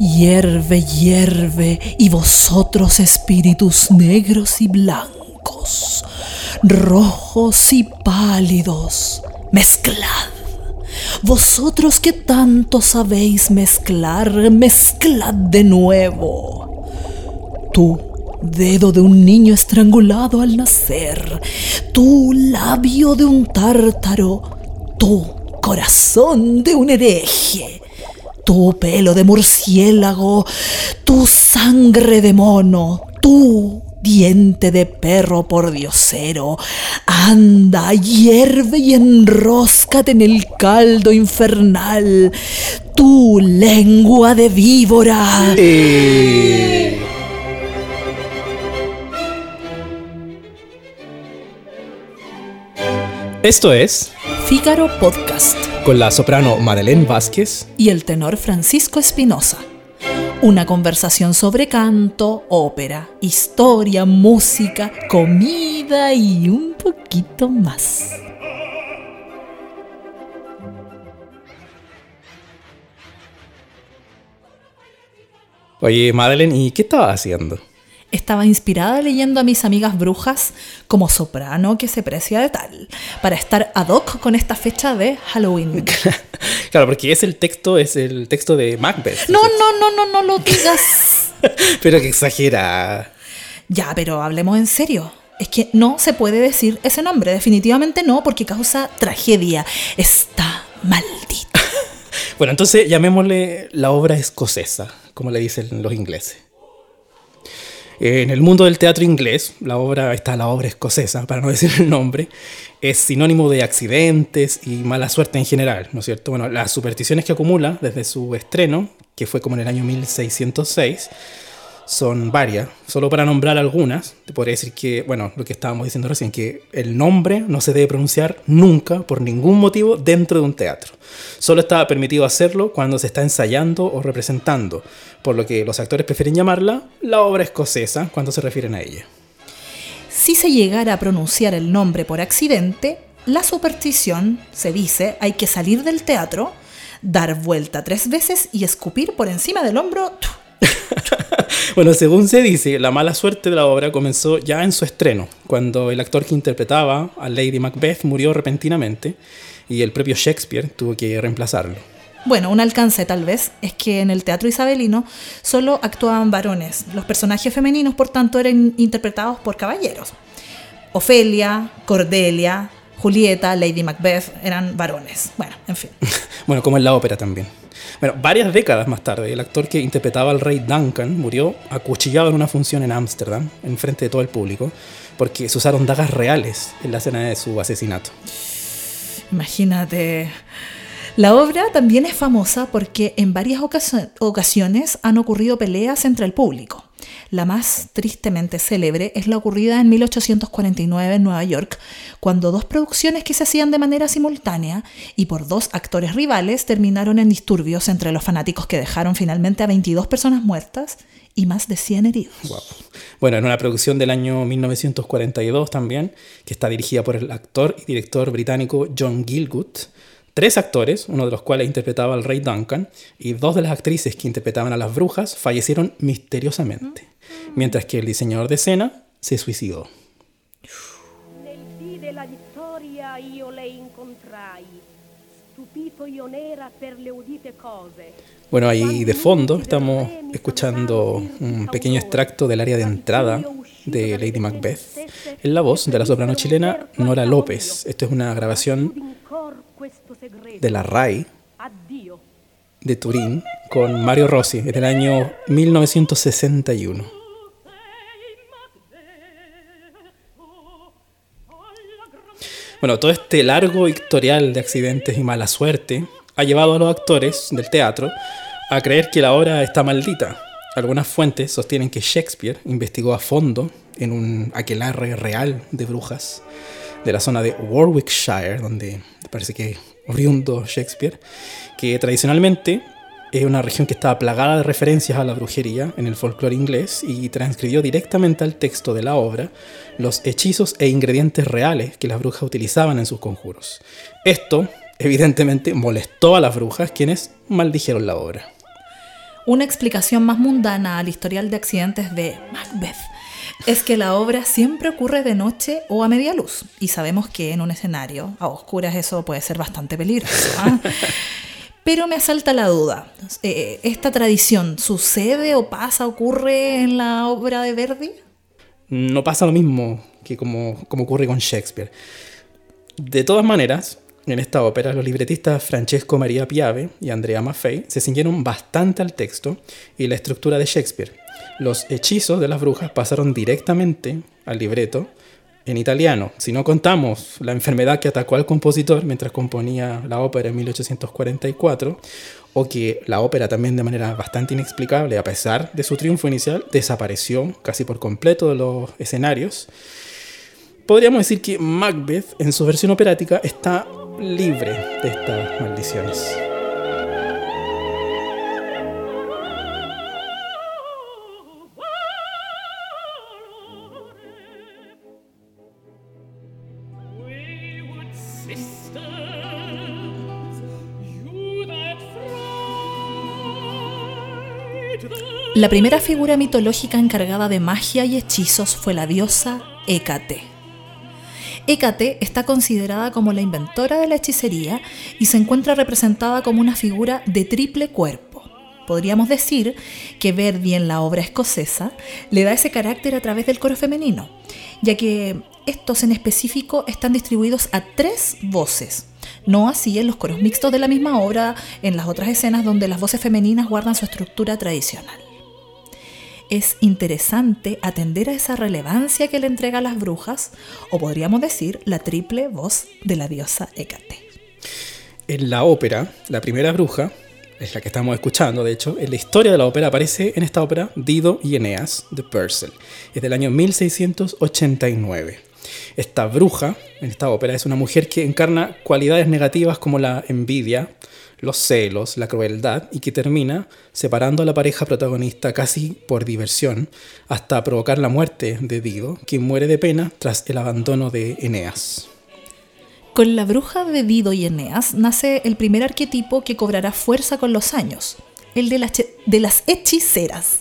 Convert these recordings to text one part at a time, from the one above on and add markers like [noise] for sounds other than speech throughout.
Hierve, hierve, y vosotros espíritus negros y blancos, rojos y pálidos, mezclad. Vosotros que tanto sabéis mezclar, mezclad de nuevo. Tú, dedo de un niño estrangulado al nacer, tú, labio de un tártaro, tú, corazón de un hereje tu pelo de murciélago, tu sangre de mono, tu diente de perro por diosero, anda, hierve y enróscate en el caldo infernal, tu lengua de víbora. Esto es Fígaro Podcast con la soprano Madeleine Vázquez y el tenor Francisco Espinosa. Una conversación sobre canto, ópera, historia, música, comida y un poquito más. Oye, Madeleine, ¿y qué estabas haciendo? Estaba inspirada leyendo a mis amigas brujas como soprano que se precia de tal, para estar ad hoc con esta fecha de Halloween. [laughs] claro, porque es el texto, es el texto de Macbeth. No, no, no, no, no lo digas. [laughs] pero que exagera. Ya, pero hablemos en serio. Es que no se puede decir ese nombre, definitivamente no, porque causa tragedia. Está maldito. [laughs] bueno, entonces llamémosle la obra escocesa, como le dicen los ingleses. En el mundo del teatro inglés, la obra, está la obra escocesa, para no [laughs] decir el nombre, es sinónimo de accidentes y mala suerte en general, ¿no es cierto? Bueno, las supersticiones que acumula desde su estreno, que fue como en el año 1606, son varias. Solo para nombrar algunas, te podría decir que, bueno, lo que estábamos diciendo recién, que el nombre no se debe pronunciar nunca, por ningún motivo, dentro de un teatro. Solo está permitido hacerlo cuando se está ensayando o representando, por lo que los actores prefieren llamarla la obra escocesa cuando se refieren a ella. Si se llegara a pronunciar el nombre por accidente, la superstición, se dice, hay que salir del teatro, dar vuelta tres veces y escupir por encima del hombro bueno, según se dice, la mala suerte de la obra comenzó ya en su estreno, cuando el actor que interpretaba a Lady Macbeth murió repentinamente y el propio Shakespeare tuvo que reemplazarlo. Bueno, un alcance tal vez es que en el teatro isabelino solo actuaban varones. Los personajes femeninos, por tanto, eran interpretados por caballeros. Ofelia, Cordelia, Julieta, Lady Macbeth eran varones. Bueno, en fin. [laughs] bueno, como en la ópera también. Bueno, varias décadas más tarde, el actor que interpretaba al rey Duncan murió acuchillado en una función en Ámsterdam, en frente de todo el público, porque se usaron dagas reales en la escena de su asesinato. Imagínate. La obra también es famosa porque en varias ocasiones han ocurrido peleas entre el público. La más tristemente célebre es la ocurrida en 1849 en Nueva York, cuando dos producciones que se hacían de manera simultánea y por dos actores rivales terminaron en disturbios entre los fanáticos que dejaron finalmente a 22 personas muertas y más de 100 heridos. Bueno, en una producción del año 1942 también, que está dirigida por el actor y director británico John Gilgut, Tres actores, uno de los cuales interpretaba al rey Duncan, y dos de las actrices que interpretaban a las brujas fallecieron misteriosamente mientras que el diseñador de escena se suicidó. Bueno, ahí de fondo estamos escuchando un pequeño extracto del área de entrada de Lady Macbeth en la voz de la soprano chilena Nora López. Esto es una grabación de la RAI de Turín con Mario Rossi en el año 1961. Bueno, todo este largo historial de accidentes y mala suerte ha llevado a los actores del teatro a creer que la obra está maldita. Algunas fuentes sostienen que Shakespeare investigó a fondo en un aquelarre real de brujas de la zona de Warwickshire, donde parece que oriundo Shakespeare, que tradicionalmente es una región que estaba plagada de referencias a la brujería en el folclore inglés y transcribió directamente al texto de la obra los hechizos e ingredientes reales que las brujas utilizaban en sus conjuros. Esto, evidentemente, molestó a las brujas quienes maldijeron la obra. Una explicación más mundana al historial de accidentes de Macbeth es que la obra siempre ocurre de noche o a media luz. Y sabemos que en un escenario a oscuras eso puede ser bastante peligroso. ¿ah? [laughs] Pero me asalta la duda. Eh, ¿Esta tradición sucede o pasa, ocurre en la obra de Verdi? No pasa lo mismo que como, como ocurre con Shakespeare. De todas maneras, en esta ópera, los libretistas Francesco Maria Piave y Andrea Maffei se ciñeron bastante al texto y la estructura de Shakespeare. Los hechizos de las brujas pasaron directamente al libreto en italiano. Si no contamos la enfermedad que atacó al compositor mientras componía la ópera en 1844, o que la ópera también de manera bastante inexplicable, a pesar de su triunfo inicial, desapareció casi por completo de los escenarios, podríamos decir que Macbeth en su versión operática está libre de estas maldiciones. La primera figura mitológica encargada de magia y hechizos fue la diosa Hécate. Hécate está considerada como la inventora de la hechicería y se encuentra representada como una figura de triple cuerpo. Podríamos decir que Verdi en la obra escocesa le da ese carácter a través del coro femenino, ya que estos en específico están distribuidos a tres voces, no así en los coros mixtos de la misma obra en las otras escenas donde las voces femeninas guardan su estructura tradicional es interesante atender a esa relevancia que le entrega a las brujas, o podríamos decir la triple voz de la diosa Hécate. En la ópera, la primera bruja, es la que estamos escuchando, de hecho, en la historia de la ópera aparece en esta ópera Dido y Eneas de Purcell. Es del año 1689. Esta bruja en esta ópera es una mujer que encarna cualidades negativas como la envidia, los celos, la crueldad y que termina separando a la pareja protagonista casi por diversión hasta provocar la muerte de Dido, quien muere de pena tras el abandono de Eneas. Con la bruja de Dido y Eneas nace el primer arquetipo que cobrará fuerza con los años, el de las, hechiceras.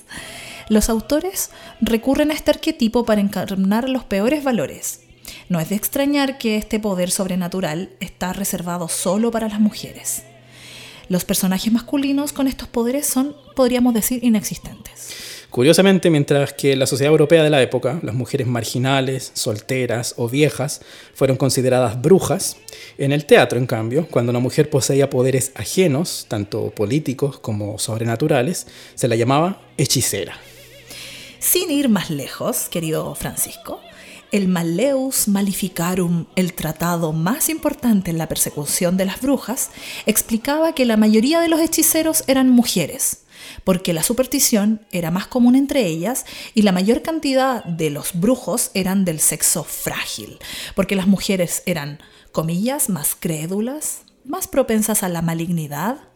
Los autores recurren a este arquetipo para encarnar los peores valores. No es de extrañar que este poder sobrenatural está reservado solo para las mujeres. Los personajes masculinos con estos poderes son, podríamos decir, inexistentes. Curiosamente, mientras que en la sociedad europea de la época, las mujeres marginales, solteras o viejas fueron consideradas brujas, en el teatro, en cambio, cuando una mujer poseía poderes ajenos, tanto políticos como sobrenaturales, se la llamaba hechicera. Sin ir más lejos, querido Francisco, el Malleus Maleficarum, el tratado más importante en la persecución de las brujas, explicaba que la mayoría de los hechiceros eran mujeres, porque la superstición era más común entre ellas y la mayor cantidad de los brujos eran del sexo frágil, porque las mujeres eran, comillas, más crédulas, más propensas a la malignidad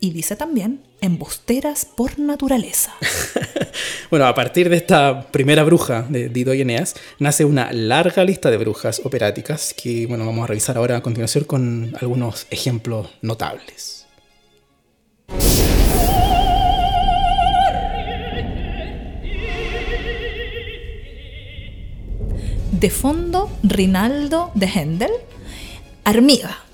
y dice también embusteras por naturaleza. [laughs] bueno, a partir de esta primera bruja de Dido y Eneas, nace una larga lista de brujas operáticas que bueno, vamos a revisar ahora a continuación con algunos ejemplos notables. De fondo, Rinaldo de Händel, Armiga,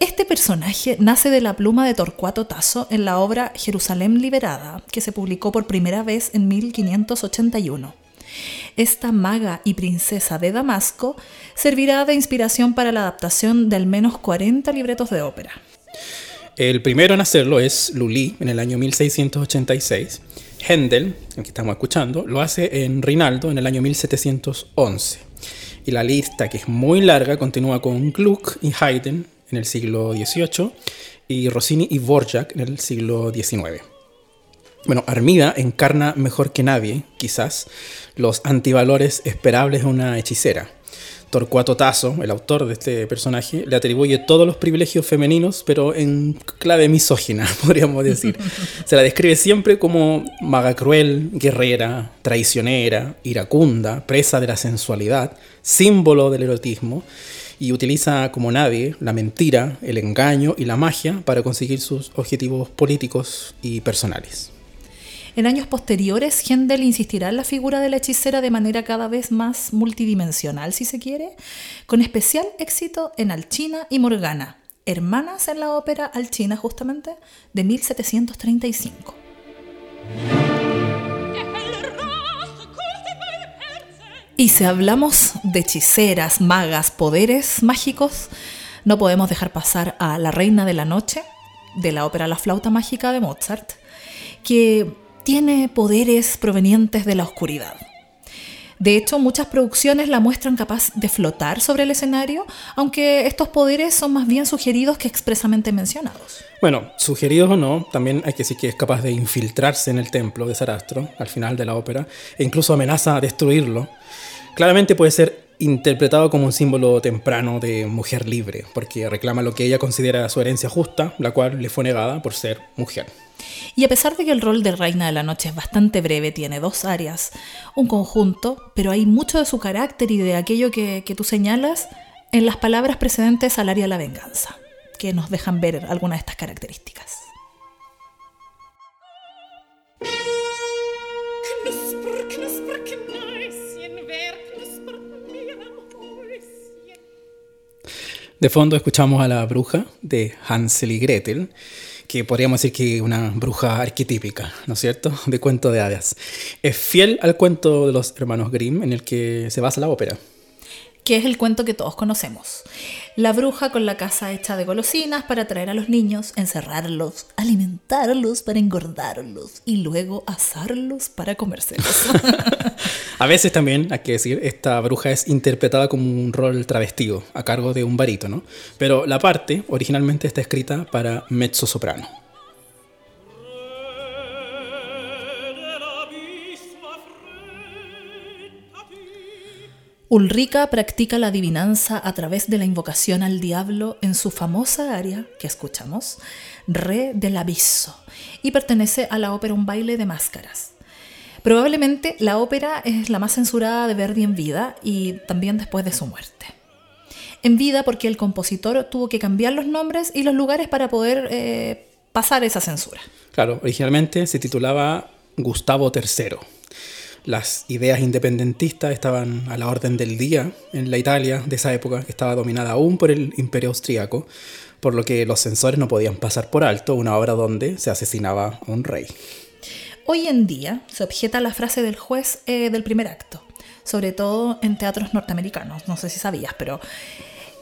este personaje nace de la pluma de Torcuato Tasso en la obra Jerusalén Liberada, que se publicó por primera vez en 1581. Esta maga y princesa de Damasco servirá de inspiración para la adaptación de al menos 40 libretos de ópera. El primero en hacerlo es Lully en el año 1686. Händel, el que estamos escuchando, lo hace en Rinaldo en el año 1711. Y la lista, que es muy larga, continúa con Gluck y Haydn en el siglo XVIII y Rossini y Borjak en el siglo XIX. Bueno, Armida encarna mejor que nadie, quizás, los antivalores esperables de una hechicera. Torcuato Tasso, el autor de este personaje, le atribuye todos los privilegios femeninos, pero en clave misógina, [laughs] podríamos decir. Se la describe siempre como maga cruel, guerrera, traicionera, iracunda, presa de la sensualidad, símbolo del erotismo y utiliza como nadie la mentira, el engaño y la magia para conseguir sus objetivos políticos y personales. En años posteriores, Händel insistirá en la figura de la hechicera de manera cada vez más multidimensional, si se quiere, con especial éxito en Alchina y Morgana, hermanas en la ópera Alchina justamente de 1735. Y si hablamos de hechiceras, magas, poderes mágicos, no podemos dejar pasar a La Reina de la Noche, de la ópera La Flauta Mágica de Mozart, que tiene poderes provenientes de la oscuridad. De hecho, muchas producciones la muestran capaz de flotar sobre el escenario, aunque estos poderes son más bien sugeridos que expresamente mencionados. Bueno, sugeridos o no, también hay que decir que es capaz de infiltrarse en el templo de Sarastro al final de la ópera e incluso amenaza a destruirlo. Claramente puede ser interpretado como un símbolo temprano de mujer libre, porque reclama lo que ella considera su herencia justa, la cual le fue negada por ser mujer. Y a pesar de que el rol de Reina de la Noche es bastante breve, tiene dos áreas, un conjunto, pero hay mucho de su carácter y de aquello que, que tú señalas en las palabras precedentes al área de la venganza, que nos dejan ver algunas de estas características. De fondo escuchamos a la bruja de Hansel y Gretel, que podríamos decir que una bruja arquetípica, ¿no es cierto?, de cuento de hadas. Es fiel al cuento de los hermanos Grimm en el que se basa la ópera que es el cuento que todos conocemos. La bruja con la casa hecha de golosinas para atraer a los niños, encerrarlos, alimentarlos para engordarlos y luego asarlos para comérselos. [laughs] a veces también, hay que decir, esta bruja es interpretada como un rol travestido a cargo de un barítono, pero la parte originalmente está escrita para mezzo soprano. Ulrica practica la adivinanza a través de la invocación al diablo en su famosa aria, que escuchamos, Re del Abisso, y pertenece a la ópera Un baile de máscaras. Probablemente la ópera es la más censurada de Verdi en vida y también después de su muerte. En vida porque el compositor tuvo que cambiar los nombres y los lugares para poder eh, pasar esa censura. Claro, originalmente se titulaba Gustavo III las ideas independentistas estaban a la orden del día en la Italia de esa época, que estaba dominada aún por el imperio austriaco, por lo que los censores no podían pasar por alto una obra donde se asesinaba a un rey. Hoy en día se objeta la frase del juez eh, del primer acto, sobre todo en teatros norteamericanos, no sé si sabías, pero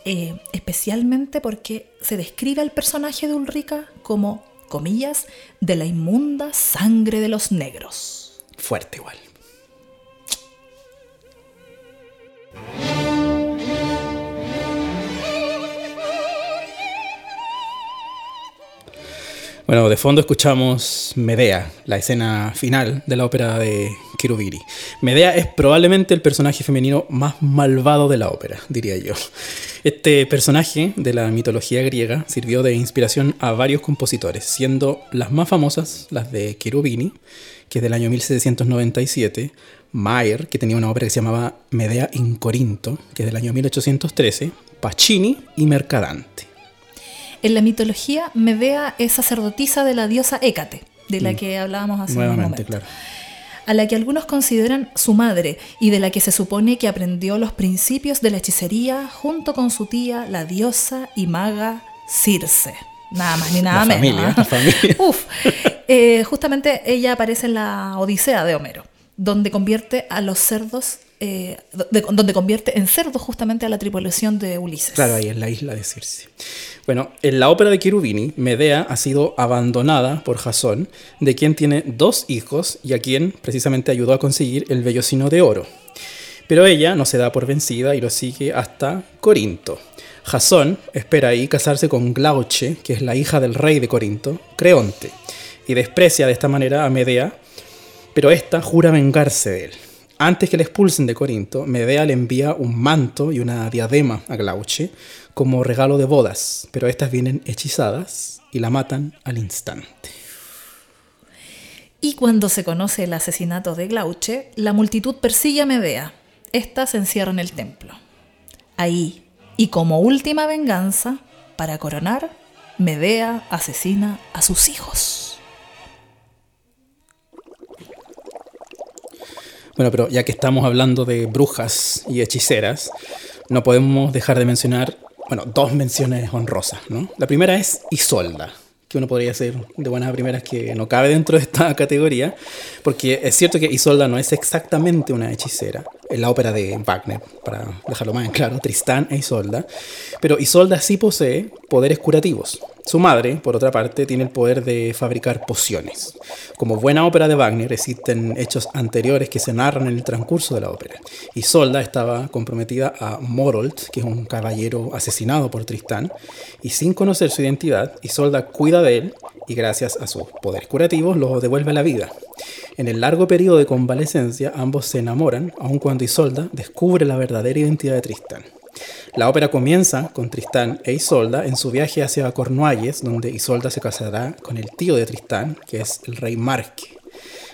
eh, especialmente porque se describe al personaje de Ulrica como, comillas, de la inmunda sangre de los negros. Fuerte igual. Bueno, de fondo escuchamos Medea, la escena final de la ópera de Cherubini. Medea es probablemente el personaje femenino más malvado de la ópera, diría yo. Este personaje de la mitología griega sirvió de inspiración a varios compositores, siendo las más famosas las de Cherubini, que es del año 1797, Mayer, que tenía una ópera que se llamaba Medea in Corinto, que es del año 1813, Pacini y Mercadante. En la mitología, Medea es sacerdotisa de la diosa Hécate, de la mm. que hablábamos hace un momento. Claro. A la que algunos consideran su madre y de la que se supone que aprendió los principios de la hechicería junto con su tía, la diosa y maga Circe. Nada más ni nada menos. Familia, [laughs] Uf. Eh, justamente ella aparece en la Odisea de Homero, donde convierte a los cerdos eh, donde convierte en cerdo justamente a la tripulación de Ulises. Claro, ahí en la isla de Circe. Bueno, en la ópera de Cherubini, Medea ha sido abandonada por Jasón, de quien tiene dos hijos y a quien precisamente ayudó a conseguir el vellocino de oro. Pero ella no se da por vencida y lo sigue hasta Corinto. Jasón espera ahí casarse con Glauche, que es la hija del rey de Corinto, Creonte, y desprecia de esta manera a Medea, pero ésta jura vengarse de él. Antes que le expulsen de Corinto, Medea le envía un manto y una diadema a Glauche como regalo de bodas, pero estas vienen hechizadas y la matan al instante. Y cuando se conoce el asesinato de Glauche, la multitud persigue a Medea. Esta se encierra en el templo. Ahí, Y como última venganza, para coronar, Medea asesina a sus hijos. Bueno, pero ya que estamos hablando de brujas y hechiceras, no podemos dejar de mencionar, bueno, dos menciones honrosas, ¿no? La primera es Isolda, que uno podría decir de buenas a primeras que no cabe dentro de esta [laughs] categoría, porque es cierto que Isolda no es exactamente una hechicera, en la ópera de Wagner, para dejarlo más en claro, Tristán e Isolda, pero Isolda sí posee poderes curativos. Su madre, por otra parte, tiene el poder de fabricar pociones. Como buena ópera de Wagner, existen hechos anteriores que se narran en el transcurso de la ópera. Isolda estaba comprometida a Morold, que es un caballero asesinado por Tristán, y sin conocer su identidad, Isolda cuida de él y gracias a sus poderes curativos lo devuelve a la vida. En el largo periodo de convalecencia, ambos se enamoran, aun cuando Isolda descubre la verdadera identidad de Tristán. La ópera comienza con Tristán e Isolda en su viaje hacia Cornualles, donde Isolda se casará con el tío de Tristán, que es el rey Marque.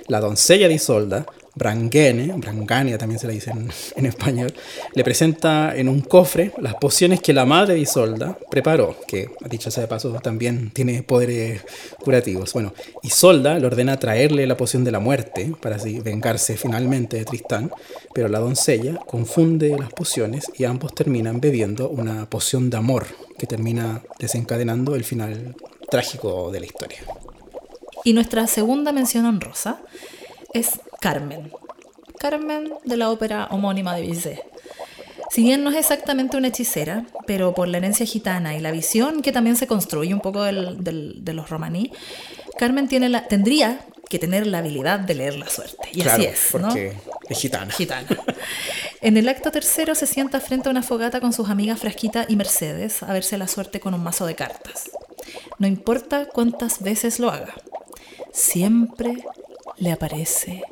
La doncella de Isolda Brangene, Brangania también se le dice en, español, le presenta en un cofre las pociones que la madre de Isolda preparó, que dicho sea de paso también tiene poderes curativos. Bueno, Isolda le ordena traerle la poción de la muerte para así vengarse finalmente de Tristán, pero la doncella confunde las pociones y ambos terminan bebiendo una poción de amor que termina desencadenando el final trágico de la historia. Y nuestra segunda mención honrosa es Carmen. Carmen de la ópera homónima de Bizet. Si bien no es exactamente una hechicera, pero por la herencia gitana y la visión que también se construye un poco de los romaní, Carmen tiene la, tendría que tener la habilidad de leer la suerte. Y así es. Porque es gitana. Gitana. En el acto tercero se sienta frente a una fogata con sus amigas Frasquita y Mercedes a verse la suerte con un mazo de cartas. No importa cuántas veces lo haga, siempre le aparece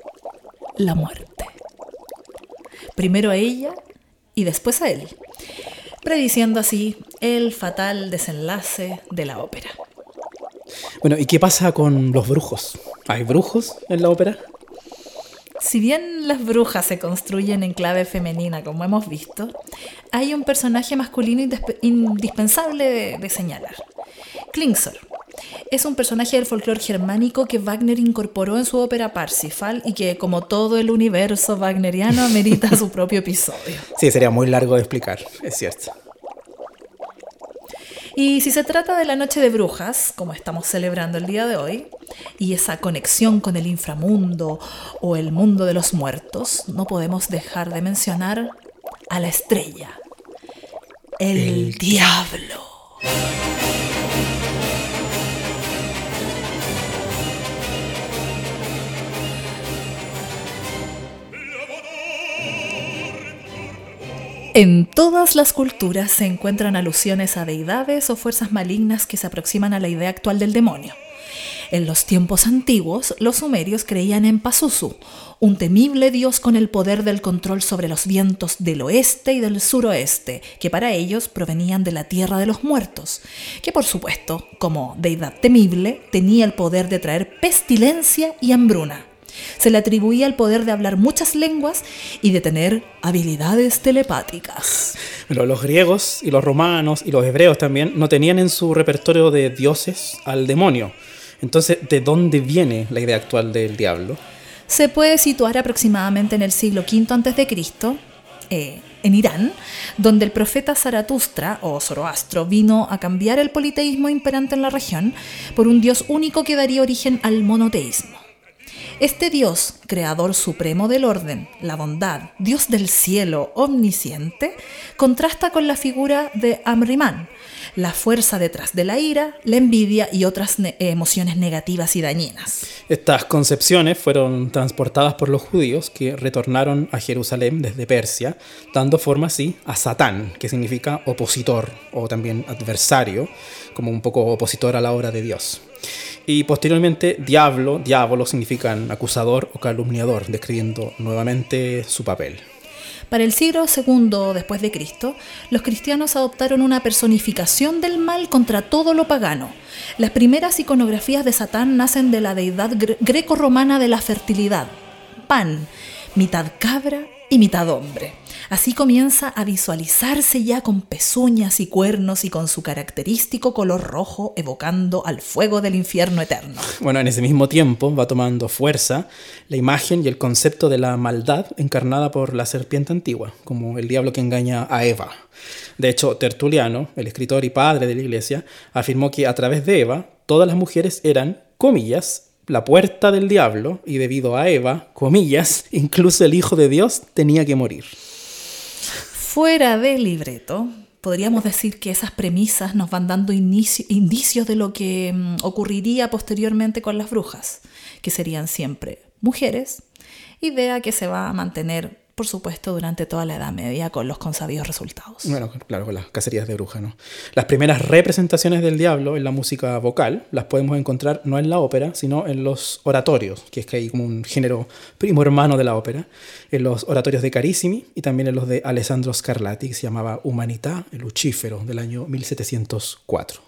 la muerte. Primero a ella y después a él, prediciendo así el fatal desenlace de la ópera. Bueno, ¿y qué pasa con los brujos? ¿Hay brujos en la ópera? Si bien las brujas se construyen en clave femenina, como hemos visto, hay un personaje masculino indispensable de, de señalar. Klingsor, es un personaje del folclore germánico que Wagner incorporó en su ópera Parsifal y que, como todo el universo wagneriano, amerita su propio episodio. Sí, sería muy largo de explicar, es cierto. Y si se trata de la Noche de Brujas, como estamos celebrando el día de hoy, y esa conexión con el inframundo o el mundo de los muertos, no podemos dejar de mencionar a la estrella, el, el diablo. En todas las culturas se encuentran alusiones a deidades o fuerzas malignas que se aproximan a la idea actual del demonio. En los tiempos antiguos, los sumerios creían en Pazuzu, un temible dios con el poder del control sobre los vientos del oeste y del suroeste, que para ellos provenían de la tierra de los muertos, que por supuesto, como deidad temible, tenía el poder de traer pestilencia y hambruna. Se le atribuía el poder de hablar muchas lenguas y de tener habilidades telepáticas. Pero los griegos y los romanos y los hebreos también no tenían en su repertorio de dioses al demonio. Entonces, ¿de dónde viene la idea actual del diablo? Se puede situar aproximadamente en el siglo V a.C., eh, en Irán, donde el profeta Zaratustra o Zoroastro vino a cambiar el politeísmo imperante en la región por un dios único que daría origen al monoteísmo. Este Dios, creador supremo del orden, la bondad, Dios del cielo, omnisciente, contrasta con la figura de Amrimán, la fuerza detrás de la ira, la envidia y otras emociones negativas y dañinas. Estas concepciones fueron transportadas por los judíos que retornaron a Jerusalén desde Persia, dando forma así a Satán, que significa opositor o también adversario, como un poco opositor a la obra de Dios. Y posteriormente, diablo, diablo significan acusador o calumniador, describiendo nuevamente su papel. Para el siglo II después de Cristo, los cristianos adoptaron una personificación del mal contra todo lo pagano. Las primeras iconografías de Satán nacen de la deidad greco-romana de la fertilidad, Pan, mitad cabra y mitad hombre. Así comienza a visualizarse ya con pezuñas y cuernos y con su característico color rojo evocando al fuego del infierno eterno. Bueno, en ese mismo tiempo va tomando fuerza la imagen y el concepto de la maldad encarnada por la serpiente antigua, como el diablo que engaña a Eva. De hecho, Tertuliano, el escritor y padre de la iglesia, afirmó que a través de Eva todas las mujeres eran, comillas, la puerta del diablo y debido a Eva, comillas, incluso el Hijo de Dios tenía que morir. Fuera del libreto, podríamos decir que esas premisas nos van dando indicios de lo que mm, ocurriría posteriormente con las brujas, que serían siempre mujeres, idea que se va a mantener por supuesto, durante toda la Edad Media con los consabidos resultados. Bueno, claro, con las cacerías de brujas, ¿no? Las primeras representaciones del diablo en la música vocal las podemos encontrar no en la ópera, sino en los oratorios, que es que hay como un género primo hermano de la ópera, en los oratorios de Carissimi y también en los de Alessandro Scarlatti, que se llamaba Humanità, el Lucífero, del año 1704.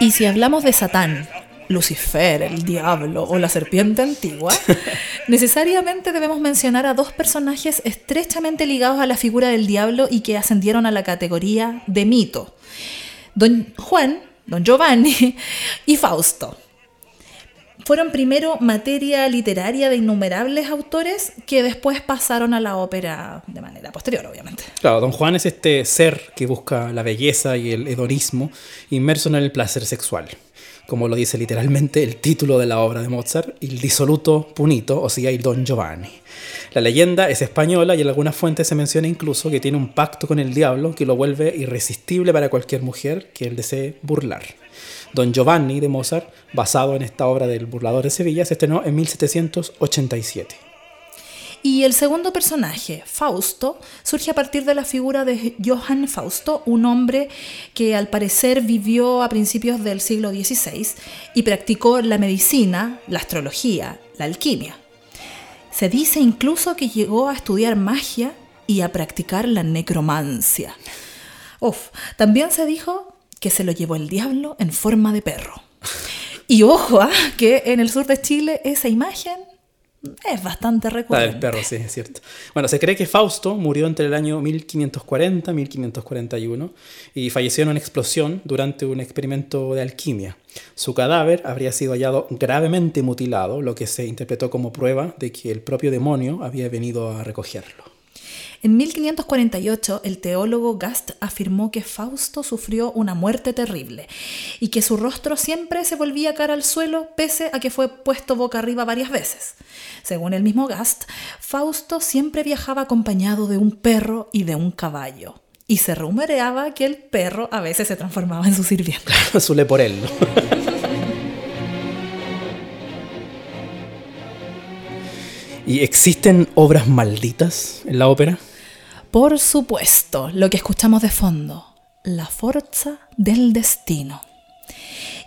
Y si hablamos de Satán, Lucifer, el diablo o la serpiente antigua, [laughs] necesariamente debemos mencionar a dos personajes estrechamente ligados a la figura del diablo y que ascendieron a la categoría de mito. Don Juan, Don Giovanni [laughs] y Fausto. Fueron primero materia literaria de innumerables autores que después pasaron a la ópera de manera posterior, obviamente. Claro, Don Juan es este ser que busca la belleza y el hedonismo inmerso en el placer sexual como lo dice literalmente el título de la obra de Mozart, Il disoluto punito, o sea, el Don Giovanni. La leyenda es española y en algunas fuentes se menciona incluso que tiene un pacto con el diablo que lo vuelve irresistible para cualquier mujer que él desee burlar. Don Giovanni de Mozart, basado en esta obra del burlador de Sevilla, se estrenó en 1787. Y el segundo personaje, Fausto, surge a partir de la figura de Johann Fausto, un hombre que al parecer vivió a principios del siglo XVI y practicó la medicina, la astrología, la alquimia. Se dice incluso que llegó a estudiar magia y a practicar la necromancia. Uf, también se dijo que se lo llevó el diablo en forma de perro. Y ojo, ¿ah? que en el sur de Chile esa imagen es bastante recurrente. Del perro, sí, es cierto. Bueno, se cree que Fausto murió entre el año 1540 y 1541 y falleció en una explosión durante un experimento de alquimia. Su cadáver habría sido hallado gravemente mutilado, lo que se interpretó como prueba de que el propio demonio había venido a recogerlo. En 1548, el teólogo Gast afirmó que Fausto sufrió una muerte terrible y que su rostro siempre se volvía cara al suelo pese a que fue puesto boca arriba varias veces. Según el mismo Gast, Fausto siempre viajaba acompañado de un perro y de un caballo. Y se rumoreaba que el perro a veces se transformaba en su sirviente. [laughs] Suele por él, ¿Y existen obras malditas en la ópera? Por supuesto, lo que escuchamos de fondo, la fuerza del destino.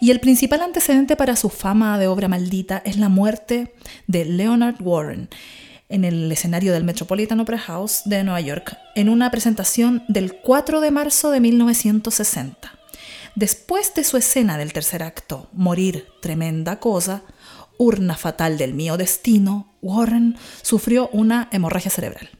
Y el principal antecedente para su fama de obra maldita es la muerte de Leonard Warren en el escenario del Metropolitan Opera House de Nueva York en una presentación del 4 de marzo de 1960. Después de su escena del tercer acto, Morir, tremenda cosa, Urna fatal del mío destino, Warren sufrió una hemorragia cerebral.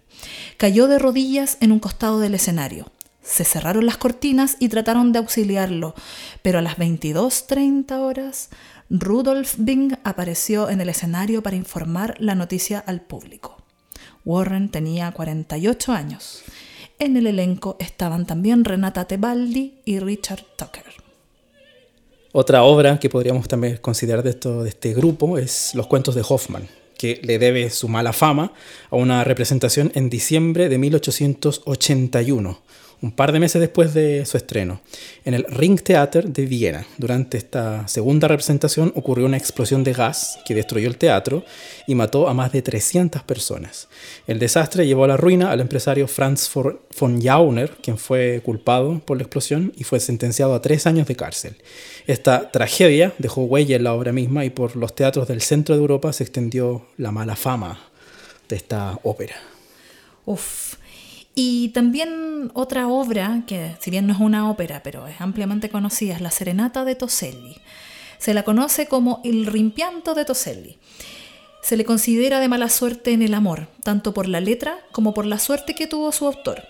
Cayó de rodillas en un costado del escenario. Se cerraron las cortinas y trataron de auxiliarlo, pero a las 22.30 horas, Rudolf Bing apareció en el escenario para informar la noticia al público. Warren tenía 48 años. En el elenco estaban también Renata Tebaldi y Richard Tucker. Otra obra que podríamos también considerar de, esto, de este grupo es Los cuentos de Hoffman, que le debe su mala fama a una representación en diciembre de 1881 un par de meses después de su estreno, en el Ringtheater de Viena. Durante esta segunda representación ocurrió una explosión de gas que destruyó el teatro y mató a más de 300 personas. El desastre llevó a la ruina al empresario Franz von Jauner, quien fue culpado por la explosión y fue sentenciado a tres años de cárcel. Esta tragedia dejó huella en la obra misma y por los teatros del centro de Europa se extendió la mala fama de esta ópera. Uf, y también otra obra, que si bien no es una ópera, pero es ampliamente conocida, es La Serenata de Toselli. Se la conoce como El Rimpianto de Toselli. Se le considera de mala suerte en el amor, tanto por la letra como por la suerte que tuvo su autor.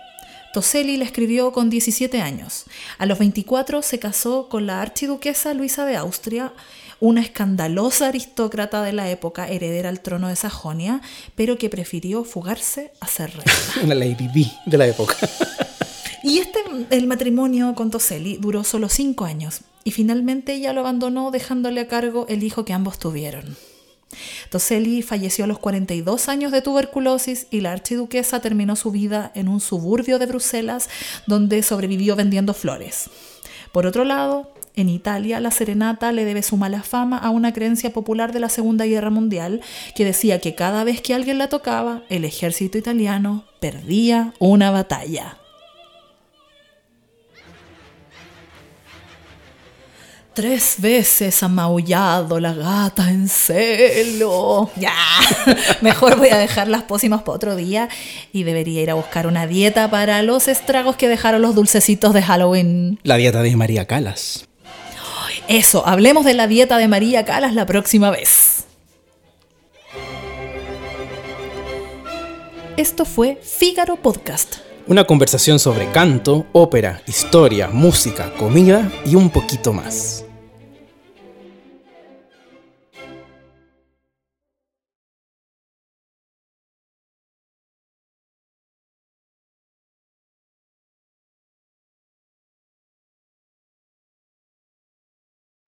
Toselli la escribió con 17 años. A los 24 se casó con la archiduquesa Luisa de Austria, una escandalosa aristócrata de la época, heredera al trono de Sajonia, pero que prefirió fugarse a ser reina. [laughs] Una Lady B de la época. Y este, el matrimonio con Toselli duró solo cinco años y finalmente ella lo abandonó dejándole a cargo el hijo que ambos tuvieron. Toselli falleció a los 42 años de tuberculosis y la archiduquesa terminó su vida en un suburbio de Bruselas donde sobrevivió vendiendo flores. Por otro lado, en Italia, la serenata le debe su mala fama a una creencia popular de la Segunda Guerra Mundial que decía que cada vez que alguien la tocaba, el ejército italiano perdía una batalla. Tres veces ha maullado la gata en celo. [laughs] Ya, [laughs] mejor voy a dejar las pócimas para otro día y debería ir a buscar una dieta para los estragos que dejaron los dulcecitos de Halloween. La dieta de María Calas. Eso, hablemos de la dieta de María Calas la próxima vez. Esto fue Fígaro Podcast. Una conversación sobre canto, ópera, historia, música, comida y un poquito más.